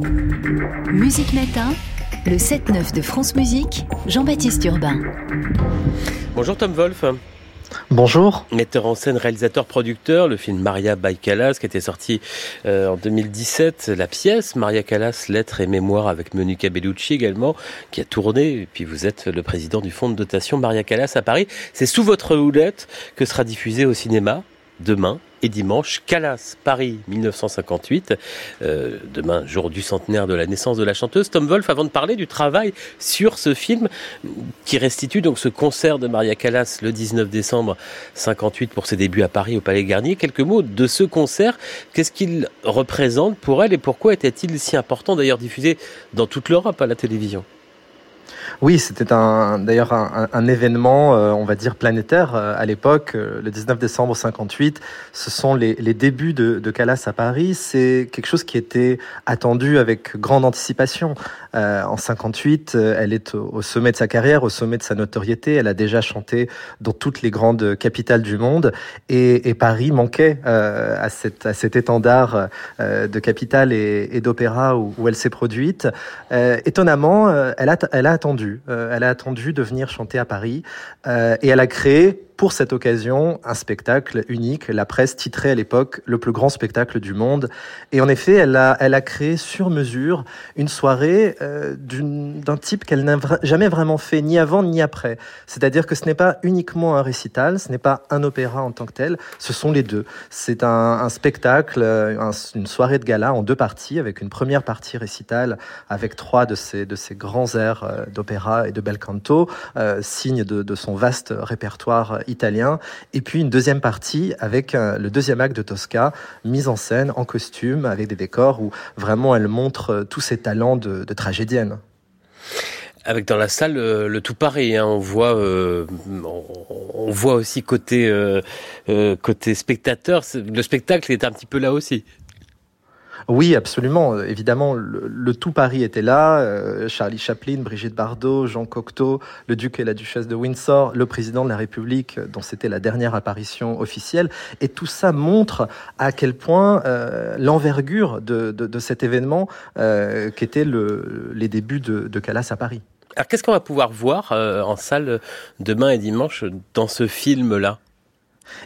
Musique Matin, le 7-9 de France Musique, Jean-Baptiste Urbain. Bonjour Tom Wolf. Bonjour. Metteur en scène, réalisateur, producteur, le film Maria by Callas qui était sorti euh, en 2017, la pièce Maria Callas, lettres et mémoires avec Monica Bellucci également, qui a tourné, et puis vous êtes le président du fonds de dotation Maria Callas à Paris. C'est sous votre houlette que sera diffusé au cinéma demain et dimanche, Calas, Paris 1958. Euh, demain, jour du centenaire de la naissance de la chanteuse. Tom Wolf, avant de parler du travail sur ce film qui restitue donc ce concert de Maria Callas le 19 décembre 58 pour ses débuts à Paris au Palais Garnier. Quelques mots de ce concert. Qu'est-ce qu'il représente pour elle et pourquoi était-il si important d'ailleurs diffusé dans toute l'Europe à la télévision? Oui, c'était un, d'ailleurs un, événement, euh, on va dire planétaire euh, à l'époque, euh, le 19 décembre 58. Ce sont les, débuts de, Calas à Paris. C'est quelque chose qui était attendu avec grande anticipation. En 58, elle est au, sommet de sa carrière, au sommet de sa notoriété. Elle a déjà chanté dans toutes les grandes capitales du monde, et, Paris manquait à, cette, à cet étendard de capitale et, d'opéra où, elle s'est produite. étonnamment, elle a, elle a attendu euh, elle a attendu de venir chanter à Paris euh, et elle a créé pour cette occasion un spectacle unique. La presse titrait à l'époque le plus grand spectacle du monde. Et en effet, elle a, créé sur mesure une soirée euh, d'un type qu'elle n'a jamais vraiment fait, ni avant ni après. C'est-à-dire que ce n'est pas uniquement un récital, ce n'est pas un opéra en tant que tel, ce sont les deux. C'est un, spectacle, un, une soirée de gala en deux parties, avec une première partie récital avec trois de ces grands airs euh, d'opéra et de bel canto, euh, signe de son vaste répertoire italien, et puis une deuxième partie avec euh, le deuxième acte de Tosca, mise en scène en costume, avec des décors où vraiment elle montre euh, tous ses talents de, tragédienne. Avec dans la salle euh, le tout pareil, hein, on voit, aussi côté côté spectateur, le spectacle est un petit peu là aussi. Oui, absolument. Évidemment, le, tout Paris était là. Euh, Charlie Chaplin, Brigitte Bardot, Jean Cocteau, le duc et la duchesse de Windsor, le président de la République, dont c'était la dernière apparition officielle. Et tout ça montre à quel point euh, l'envergure de, de, cet événement euh, qu'étaient le, les débuts de, de Calas à Paris. Alors, qu'est-ce qu'on va pouvoir voir euh, en salle demain et dimanche dans ce film-là?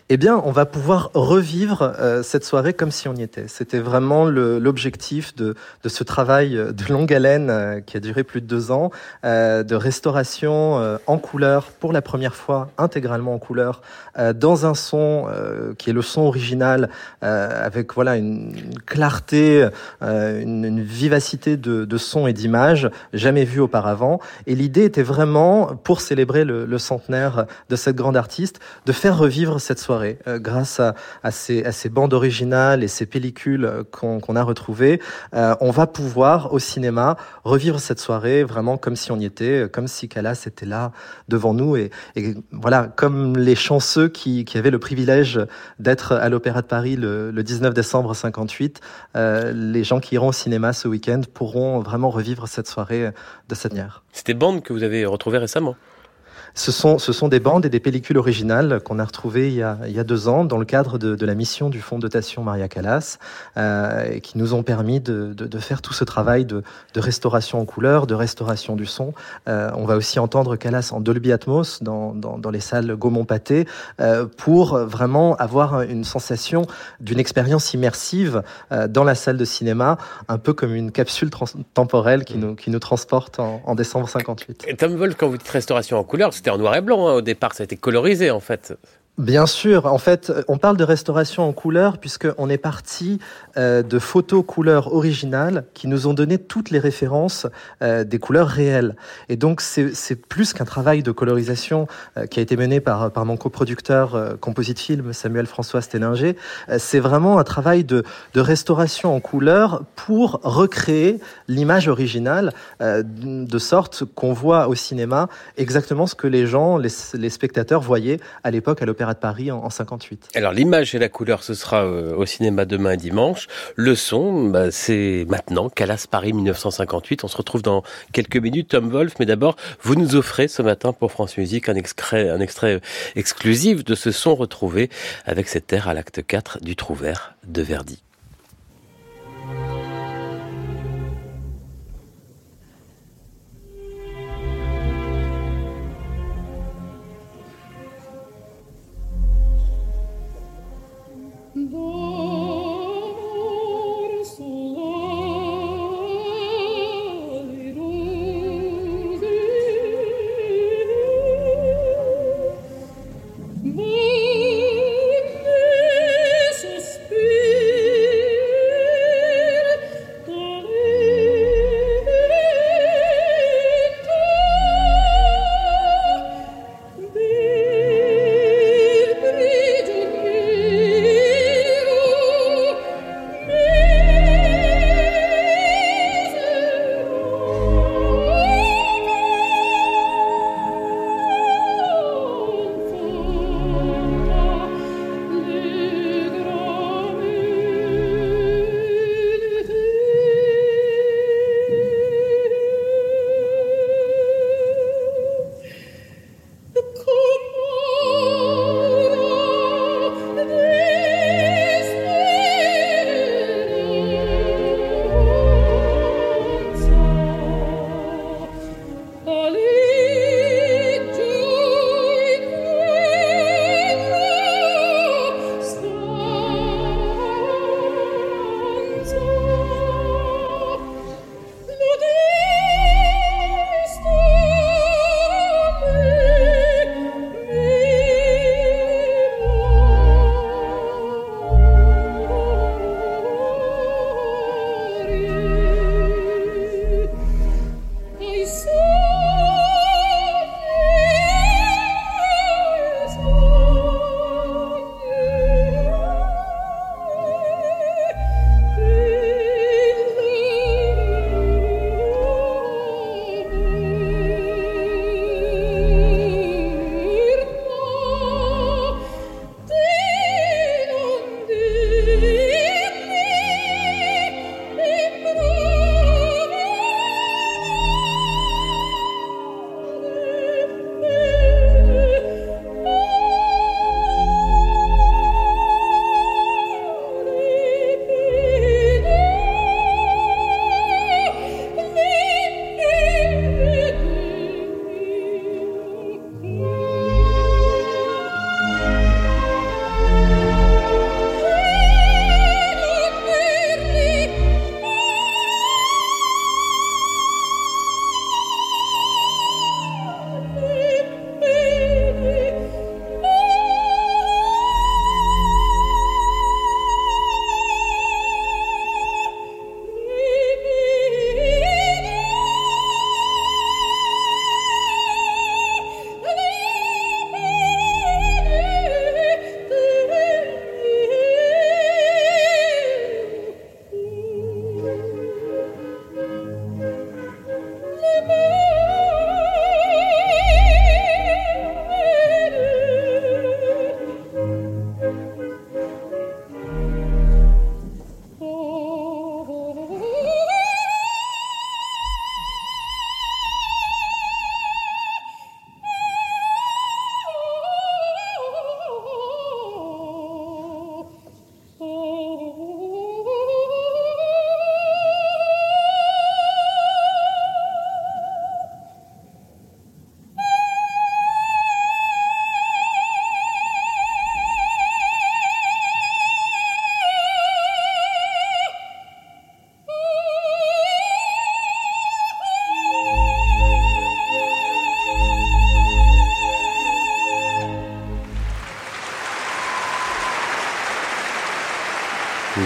Eh bien, on va pouvoir revivre euh, cette soirée comme si on y était. C'était vraiment l'objectif de, ce travail de longue haleine euh, qui a duré plus de deux ans, euh, de restauration euh, en couleur pour la première fois, intégralement en couleur, euh, dans un son qui est le son original, avec voilà une, clarté, une, vivacité de, de son et d'image jamais vue auparavant. Et l'idée était vraiment, pour célébrer le, le centenaire de cette grande artiste, de faire revivre cette cette soirée, euh, grâce à, ces, bandes originales et ces pellicules qu'on qu a retrouvées. Euh, on va pouvoir au cinéma revivre cette soirée vraiment comme si on y était, comme si Calas était là devant nous et, voilà, comme les chanceux qui, avaient le privilège d'être à l'Opéra de Paris le, le, 19 décembre 58, euh, les gens qui iront au cinéma ce week-end pourront vraiment revivre cette soirée de cette manière. C'était bandes que vous avez retrouvées récemment? Ce sont, ce sont des bandes et des pellicules originales qu'on a retrouvées il y a, il y a deux ans dans le cadre de, de la mission du Fonds de dotation Maria Callas, euh, qui nous ont permis de, de, de, faire tout ce travail de, de restauration en couleur, de restauration du son. Euh, on va aussi entendre Callas en Dolby Atmos dans, dans, dans les salles Gaumont-Pâté euh, pour vraiment avoir une sensation d'une expérience immersive euh, dans la salle de cinéma, un peu comme une capsule temporelle qui nous, qui nous transporte en, en décembre 58. Et Tom Wolf, quand vous dites restauration en couleur, c'était en noir et blanc hein, au départ, ça a été colorisé en fait. Bien sûr, en fait, on parle de restauration en couleur puisqu'on est parti euh, de photos couleurs originales qui nous ont donné toutes les références euh, des couleurs réelles. Et donc, c'est plus qu'un travail de colorisation euh, qui a été mené par, par mon coproducteur euh, composite film Samuel François Sténinger. Euh, c'est vraiment un travail de, restauration en couleur pour recréer l'image originale euh, de sorte qu'on voit au cinéma exactement ce que les gens, les, les spectateurs voyaient à l'époque à l'Opéra de Paris en, en 58. Alors l'image et la couleur, ce sera euh, au cinéma demain et dimanche. Le son, bah, c'est maintenant, Calas Paris 1958. On se retrouve dans quelques minutes, Tom Wolf. Mais d'abord, vous nous offrez ce matin pour France Musique un extrait, un extrait exclusif de ce son retrouvé avec cet air à l'acte 4 du Trouvert de Verdi. cuando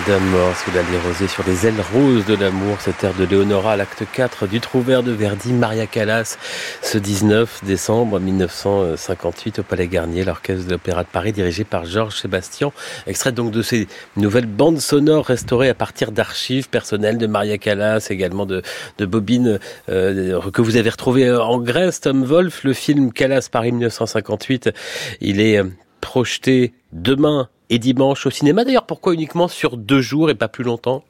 D'amour sous la rosée sur les ailes roses de l'amour, cette air de Léonora, l'acte 4 du Trouvert de Verdi, Maria Callas, ce 19 décembre 1958 au Palais Garnier, l'orchestre de l'Opéra de Paris dirigé par Georges Sébastien, extrait donc de ces nouvelles bandes sonores restaurées à partir d'archives personnelles de Maria Callas, également de, de bobines euh, que vous avez retrouvées en Grèce, Tom Wolf, le film Callas Paris 1958, il est euh, projeté demain et dimanche au cinéma. D'ailleurs, pourquoi uniquement sur deux jours et pas plus longtemps?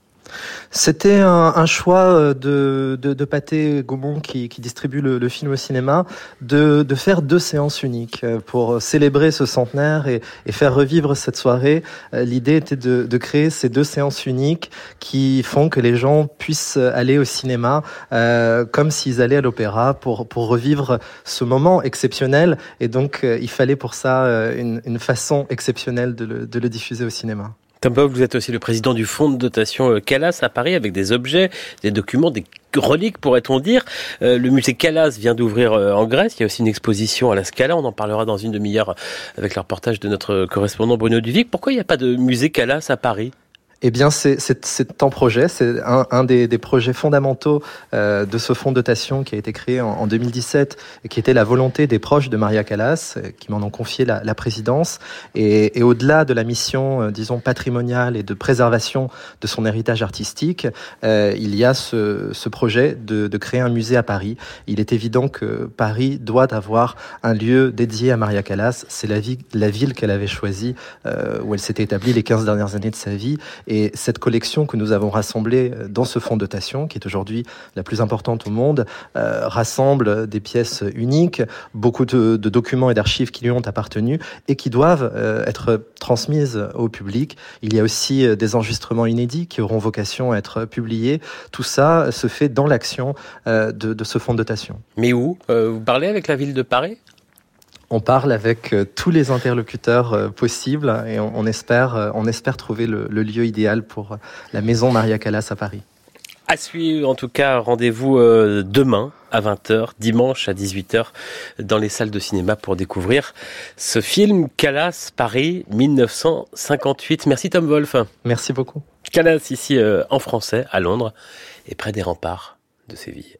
C'était un, un, choix euh, de, de, de Gaumont qui, qui distribue le, le, film au cinéma de, de, faire deux séances uniques euh, pour célébrer ce centenaire et, et faire revivre cette soirée. Euh, l'idée était de, de, créer ces deux séances uniques qui font que les gens puissent aller au cinéma euh, comme s'ils allaient à l'opéra pour, pour revivre ce moment exceptionnel. Et donc, il fallait pour ça une, une façon exceptionnelle de le, de le diffuser au cinéma. Tom vous êtes aussi le président du fonds de dotation euh, Calas à Paris avec des objets, des documents, des reliques pourrait-on dire. Euh, le musée Calas vient d'ouvrir euh, en Grèce. Il y a aussi une exposition à la Scala. On en parlera dans une demi-heure avec le reportage de notre correspondant Bruno Duvic. Pourquoi il n'y a pas de musée Calas à Paris? Eh bien, c'est en projet. C'est un, un des, des, projets fondamentaux euh, de ce fonds de dotation qui a été créé en, en, 2017 et qui était la volonté des proches de Maria Callas, euh, qui m'en ont confié la, la présidence. Et, et au-delà de la mission, euh, disons, patrimoniale et de préservation de son héritage artistique, euh, il y a ce, ce projet de, de, créer un musée à Paris. Il est évident que Paris doit avoir un lieu dédié à Maria Callas. C'est la, la ville qu'elle avait choisie, où elle s'était établie les 15 dernières années de sa vie et cette collection que nous avons rassemblée euh, dans ce fonds de dotation, qui est aujourd'hui la plus importante au monde, euh, rassemble des pièces uniques, beaucoup de, documents et d'archives qui lui ont appartenu et qui doivent euh, être transmises au public. Il y a aussi des enregistrements inédits qui auront vocation à être publiés. Tout ça se fait dans l'action de, ce fonds de dotation. Mais où Vous parlez avec la ville de Paris? On parle avec euh, tous les interlocuteurs euh, possibles et on, on espère, euh, on espère trouver le, le, lieu idéal pour la maison Maria Callas à Paris. À suivre, en tout cas, rendez-vous demain à 20h, dimanche à 18h dans les salles de cinéma pour découvrir ce film Callas Paris 1958. Merci Tom Wolf. Merci beaucoup. Callas ici en français à Londres et près des remparts de Séville.